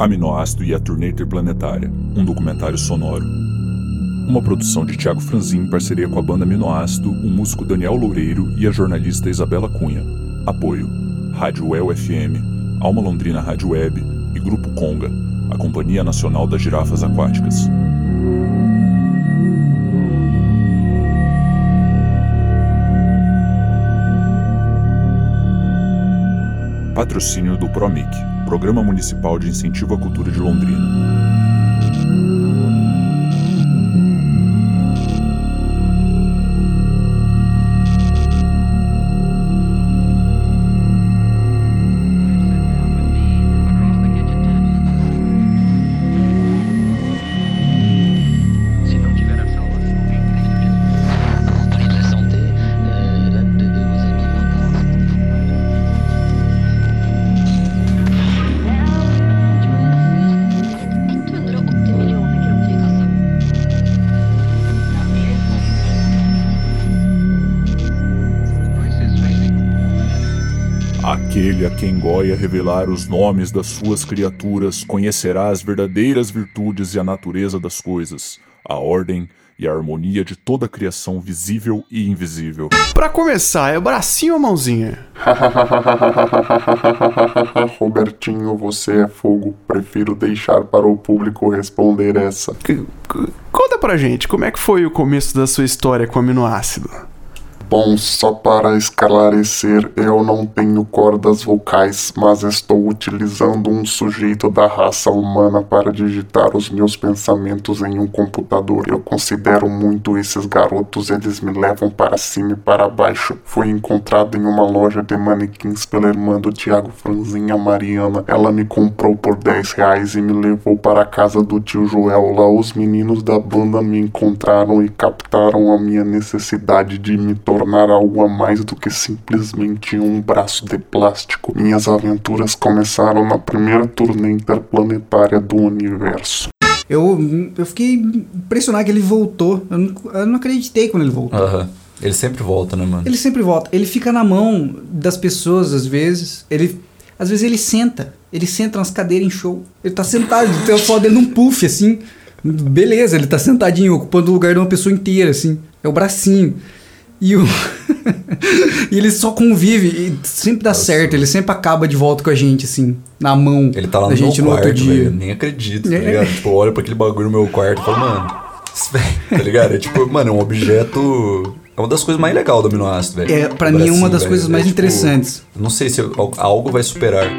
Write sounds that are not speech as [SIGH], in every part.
Aminoácido e a Turnê Interplanetária, um documentário sonoro. Uma produção de Tiago Franzin em parceria com a banda Aminoácido, o músico Daniel Loureiro e a jornalista Isabela Cunha. Apoio: Rádio UEL FM, Alma Londrina Rádio Web e Grupo Conga, a Companhia Nacional das Girafas Aquáticas. Patrocínio do PROMIC, Programa Municipal de Incentivo à Cultura de Londrina. Aquele a quem Goya revelar os nomes das suas criaturas conhecerá as verdadeiras virtudes e a natureza das coisas, a ordem e a harmonia de toda a criação visível e invisível. Pra começar, é bracinho ou mãozinha? [LAUGHS] Robertinho, você é fogo. Prefiro deixar para o público responder essa. C- Conta pra gente, como é que foi o começo da sua história com aminoácido? Bom, só para esclarecer, eu não tenho cordas vocais, mas estou utilizando um sujeito da raça humana para digitar os meus pensamentos em um computador. Eu considero muito esses garotos, eles me levam para cima e para baixo. Fui encontrado em uma loja de manequins pela irmã do Thiago Franzinha Mariana. Ela me comprou por 10 reais e me levou para a casa do tio Joel. Lá os meninos da banda me encontraram e captaram a minha necessidade de me tornar algo a mais do que simplesmente um braço de plástico. Minhas aventuras começaram na primeira turnê interplanetária do universo. Eu, eu fiquei impressionado que ele voltou. Eu não, eu não acreditei quando ele voltou. Aham. Ele sempre volta, né, mano? Ele sempre volta. Ele fica na mão das pessoas, às vezes. Ele. Às vezes ele senta. Ele senta nas cadeiras em show. Ele tá sentado, tem a foto dele num puff, assim. Beleza, ele tá sentadinho, ocupando o lugar de uma pessoa inteira, assim. É o bracinho. E o. [LAUGHS] e ele só convive e sempre dá certo. Ele sempre acaba de volta com a gente, assim, na mão. Ele tá lá da no gente meu no quarto, outro dia. velho. Nem acredito, tá É. ligado? Tipo, eu olho pra aquele bagulho no meu quarto e falo, mano, tá ligado? É tipo, mano, é um objeto. É uma das coisas mais legais do aminoácido, velho. É, pra mim, é uma das velho. coisas mais tipo, interessantes. Não sei se al- algo vai superar.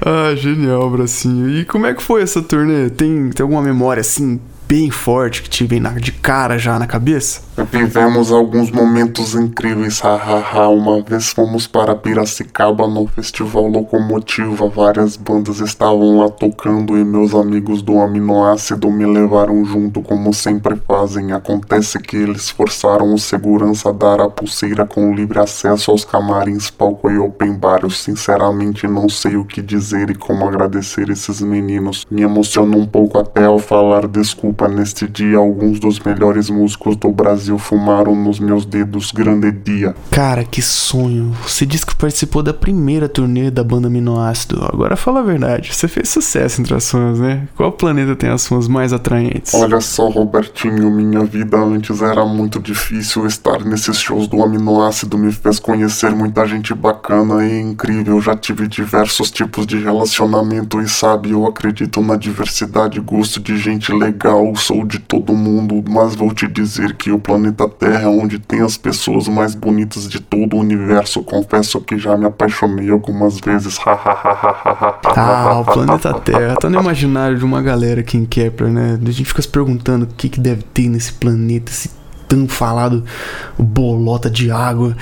Ah, genial, bracinho. E como é que foi essa turnê? Tem, tem alguma memória assim bem forte que te vem na- de cara já na cabeça? Vivemos alguns momentos incríveis, hahaha. Uma vez fomos para Piracicaba no Festival Locomotiva. Várias bandas estavam lá tocando e meus amigos do aminoácido me levaram junto, como sempre fazem. Acontece que eles forçaram o segurança a dar a pulseira com livre acesso aos camarins, palco e open bar. Eu sinceramente não sei o que dizer e como agradecer esses meninos. Me emociono um pouco até ao falar desculpa. Neste dia, alguns dos melhores músicos do Brasil fumaram nos meus dedos. Grande dia. Cara, que sonho. Você disse que participou da primeira turnê da banda Aminoácido. Agora fala a verdade. Você fez sucesso entre as fãs, né? Qual planeta tem as fãs mais atraentes? Olha só, Robertinho, minha vida antes era muito difícil. Estar nesses shows do aminoácido me fez conhecer muita gente bacana e incrível. Já tive diversos tipos de relacionamento e sabe, eu acredito na diversidade, gosto de gente legal, sou de todo mundo, mas vou te dizer que o planeta Terra é onde tem as pessoas mais bonitas de todo o universo. Confesso que já me apaixonei algumas vezes. Ah, o planeta Terra. Tá no imaginário de uma galera aqui em Kepler, né? A gente fica se perguntando o que, que deve ter nesse planeta, esse tão falado bolota de água.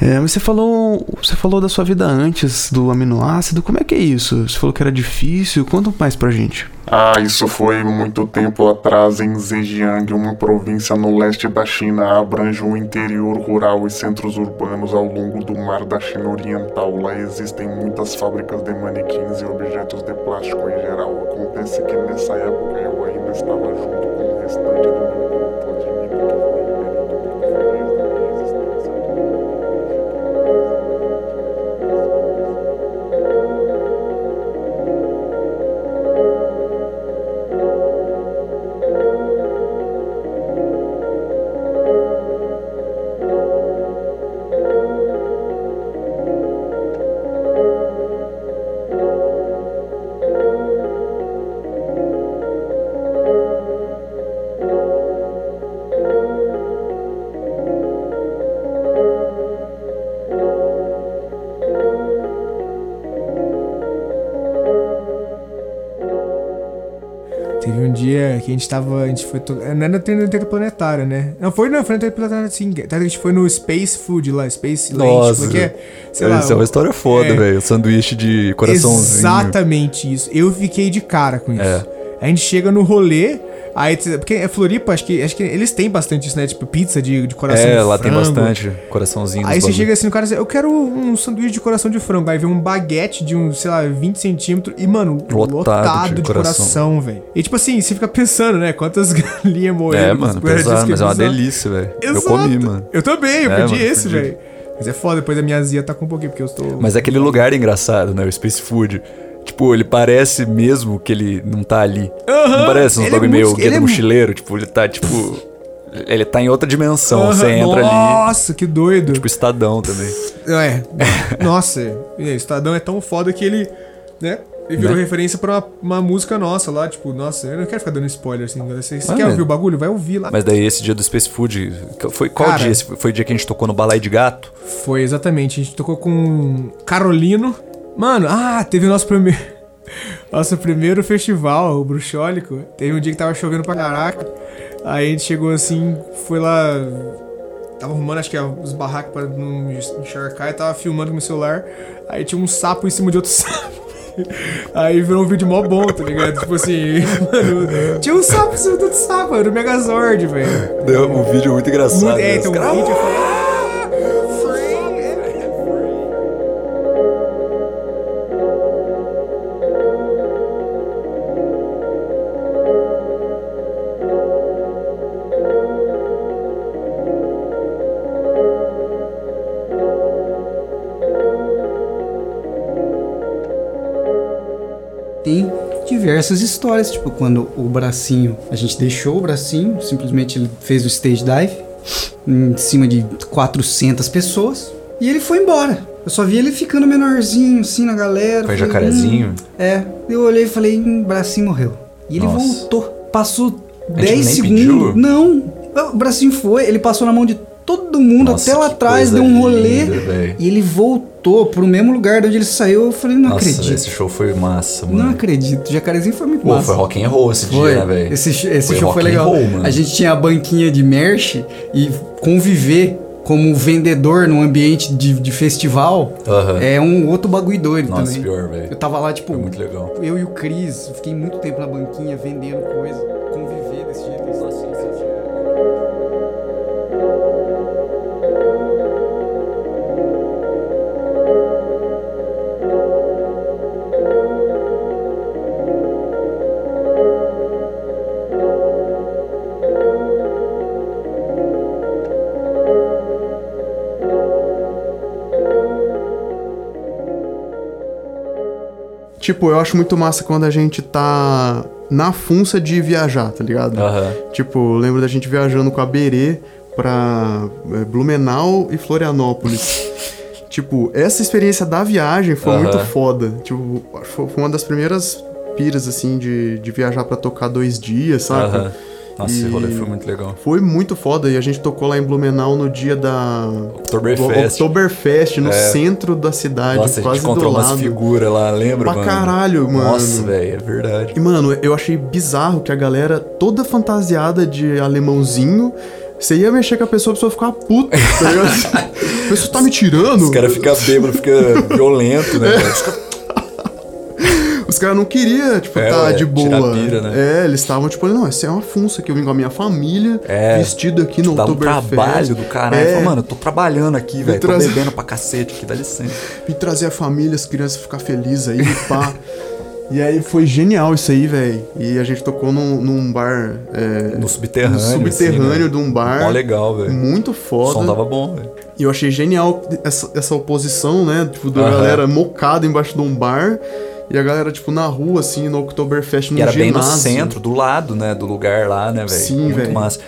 É, mas você falou, você falou da sua vida antes do aminoácido. Como é que é isso? Você falou que era difícil. Conta mais pra gente. Ah, isso foi muito tempo atrás em Zhejiang, uma província no leste da China, abrange o interior rural e centros urbanos ao longo do mar da China Oriental. Lá existem muitas fábricas de manequins e objetos de plástico em geral. Acontece que nessa época eu ainda estava junto com o restante do meu que a gente tava. A gente foi. To... Não era no interplanetário, né? Não, foi não, foi no interplanetário sim. A gente foi no Space Food lá, Space Lunch, Nossa. porque é. Sei lá. Isso é uma história foda, é. velho. Sanduíche de coraçãozinho. Exatamente isso. Eu fiquei de cara com isso. É. A gente chega no rolê, aí. Porque é Floripa, acho que, acho que eles têm bastante isso, né? Tipo, pizza de, de coração É, de lá tem frango. bastante coraçãozinho. Aí você chega assim no cara e diz, eu quero um sanduíche de coração de frango. Aí vem um baguete de um, sei lá, 20 centímetros e, mano, Lotado lotado, de de, coração, velho. E tipo assim, você fica pensando, né? Quantas [LAUGHS] galinhas morreram. É, mano, pesado, mas é uma delícia, velho. Eu comi, mano. Eu também, eu É, pedi mano, esse, velho. Mas é foda, depois a minha azia tá com um pouquinho, porque eu estou. Mas é aquele lugar engraçado, né? O Space Food. Tipo, ele parece mesmo que ele não tá ali. Aham, Não parece uns ele é bagulho meio guia do é mochileiro. Tipo, ele tá, tipo... Ele tá em outra dimensão. Aham, Você entra ali, Nossa, que doido. tipo, estadão também. É. [LAUGHS] Nossa, é, Estadão é tão foda que ele, né? Ele virou Né? referência pra uma, uma música nossa lá, tipo, nossa, eu não quero ficar dando spoiler assim. Você, você Ah, quer mas- ouvir o bagulho? Vai ouvir lá. Mas daí esse dia do Space Food... Foi qual Cara. dia? Foi o dia que a gente tocou no Balai de Gato? Foi exatamente, a gente tocou com Carolino. Mano, ah, teve o nosso primeiro. [LAUGHS] Nosso primeiro festival, o Bruxólico. Teve um dia que tava chovendo pra caraca. Aí a gente chegou assim, foi lá. Tava arrumando, acho que os barracos pra não encharcar e tava filmando com meu celular. Aí tinha um sapo em cima de outro [LAUGHS] sapo. Aí virou um vídeo mó bom, tá ligado? Tipo assim, [LAUGHS] mano, tinha um sapo em cima de outro sapo, era o Megazord, velho. Deu um vídeo muito engraçado. Muito- É, então o caras- vídeo foi. Diversas histórias, tipo quando o bracinho, a gente deixou o bracinho, simplesmente ele fez o stage dive em cima de 400 pessoas e ele foi embora. Eu só vi ele ficando menorzinho assim na galera. Foi falei, jacarezinho? "Hum". é, eu olhei e falei, hum, o bracinho morreu. E ele Nossa. voltou, passou A gente 10 nem segundos. pediu? Não, o bracinho foi, ele passou na mão de todo mundo Nossa, até lá atrás, deu um rolê linda, e ele voltou pro mesmo lugar de onde ele saiu. Eu falei, não Nossa, acredito. esse show foi massa, mano. Não acredito. Jacarezinho foi muito Pô, massa. foi rock and roll esse Foi. dia, né, velho? Esse, esse Foi show foi legal. roll, a gente tinha a banquinha de merch e conviver como vendedor num ambiente de, de festival é um outro bagulho doido Nossa, também. pior, velho. Eu tava lá, tipo, Foi muito legal. eu e o Cris, fiquei muito tempo na banquinha vendendo coisa, conviver Tipo, eu acho muito massa quando a gente tá na funça de viajar, tá ligado? Aham. Tipo, eu lembro da gente viajando com a Berê pra é, Blumenau e Florianópolis. tipo, essa experiência da viagem foi Aham. muito foda. Tipo, foi uma das primeiras piras, assim, de, de viajar pra tocar dois dias, sabe? Aham. Nossa, esse E- rolê foi muito legal. Foi muito foda e a gente tocou lá em Blumenau no dia da Oktoberfest. Oktoberfest, no É. centro da cidade, Nossa, a quase gente encontrou umas figuras lá, lembra, Pra mano? caralho, mano. Nossa, velho, é verdade. E, mano, eu achei bizarro que a galera toda fantasiada de alemãozinho. Você ia mexer com a pessoa, a pessoa ficava puta, tá ligado? [LAUGHS] A pessoa tá me tirando. Os caras ficam bêbados, ficam violentos, né? caras- Os caras não queriam, tipo, É, tá de boa. pira, né? É, eles estavam, tipo, não, essa é uma funça que eu vim com a minha família, É, vestido aqui no Dá um Oktoberfest. trabalho do caralho. É. Mano, eu tô trabalhando aqui, velho. Tô trazer- bebendo pra cacete aqui, dá licença. Vim trazer a família, as crianças ficar felizes aí, pá. E aí foi genial isso aí, velho. E a gente tocou num, num bar. é, No subterrâneo. no subterrâneo assim, né? de um bar. Mó legal, velho. Muito O foda. som tava bom, velho. E eu achei genial essa, essa oposição, né? Tipo, da Aham. galera mocada embaixo de um bar. E a galera, tipo, na rua, assim, no Oktoberfest, no E era bem no ginásio. centro, do lado, né? Do lugar lá, né, velho? Sim, Muito velho. massa.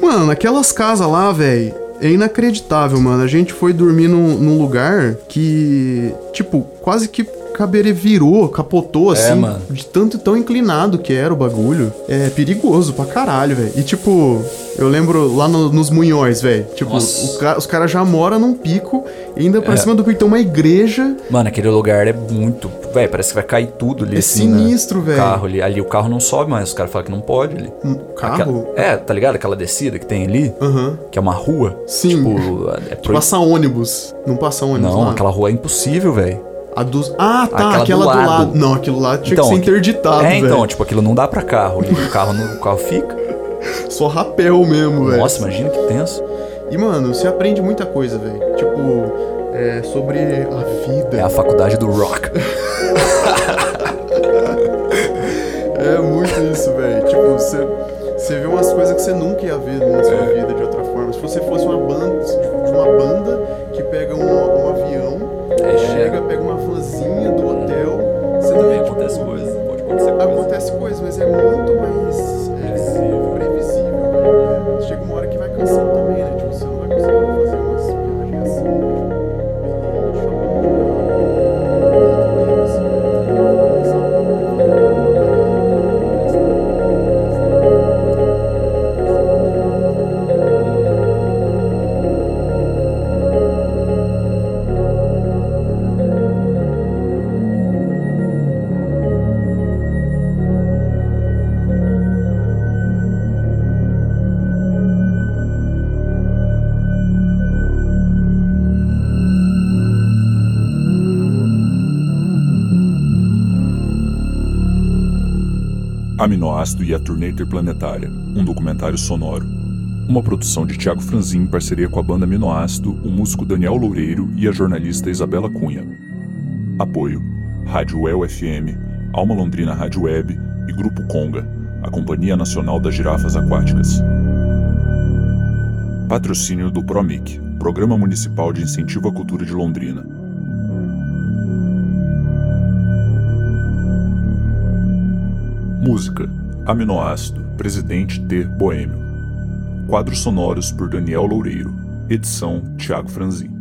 Mano, naquelas casas lá, velho, é inacreditável, mano. A gente foi dormir num, num lugar que, tipo, quase que Caberê virou, capotou, assim, É, mano. de tanto tão inclinado que era o bagulho. É perigoso pra caralho, velho. E, tipo, eu lembro lá no- nos Munhões, velho. Tipo, ca- os caras já moram num pico, e ainda pra É. cima do pico tem uma igreja. Mano, aquele lugar é muito. Velho, parece que vai cair tudo ali, É assim, né? sinistro, O velho. carro ali. Ali o carro não sobe mais, os caras falam que não pode ali. Um carro? Aquela- é, tá ligado? Aquela descida que tem ali, Aham. que é uma rua. Sim. Tipo, é proib- Passa ônibus. Não passa ônibus Não, lá. aquela rua é impossível, velho. A dos... Ah, tá, Aquela aquela, do do, lado. lado. Não, aquilo lá tinha Então, que ser interditado, É, então, tipo, aquilo não dá pra carro. O carro, não- o carro fica. Só rapel mesmo, velho. Nossa, imagina que tenso. E, mano, você aprende muita coisa, velho. Tipo, é, sobre a vida. É a faculdade do rock. [LAUGHS] É muito isso, velho. Tipo, você, você vê umas coisas que você nunca ia ver na sua É. vida de outra forma. Se você fosse uma banda, de uma banda que pega um, vanzinha do hotel, você tipo, acontece coisa, pode acontecer coisa. Acontece coisa, mas é muito mais é, Aminoácido e a Turnê Interplanetária, um documentário sonoro. Uma produção de Tiago Franzin em parceria com a banda Aminoácido, o músico Daniel Loureiro e a jornalista Isabela Cunha. Apoio: Rádio UEL FM, Alma Londrina Rádio Web e Grupo Conga, a Companhia Nacional das Girafas Aquáticas. Patrocínio do PROMIC, Programa Municipal de Incentivo à Cultura de Londrina. Música: Aminoácido, Presidente T. Boêmio. Quadros sonoros por Daniel Loureiro. Edição: Tiago Franzin.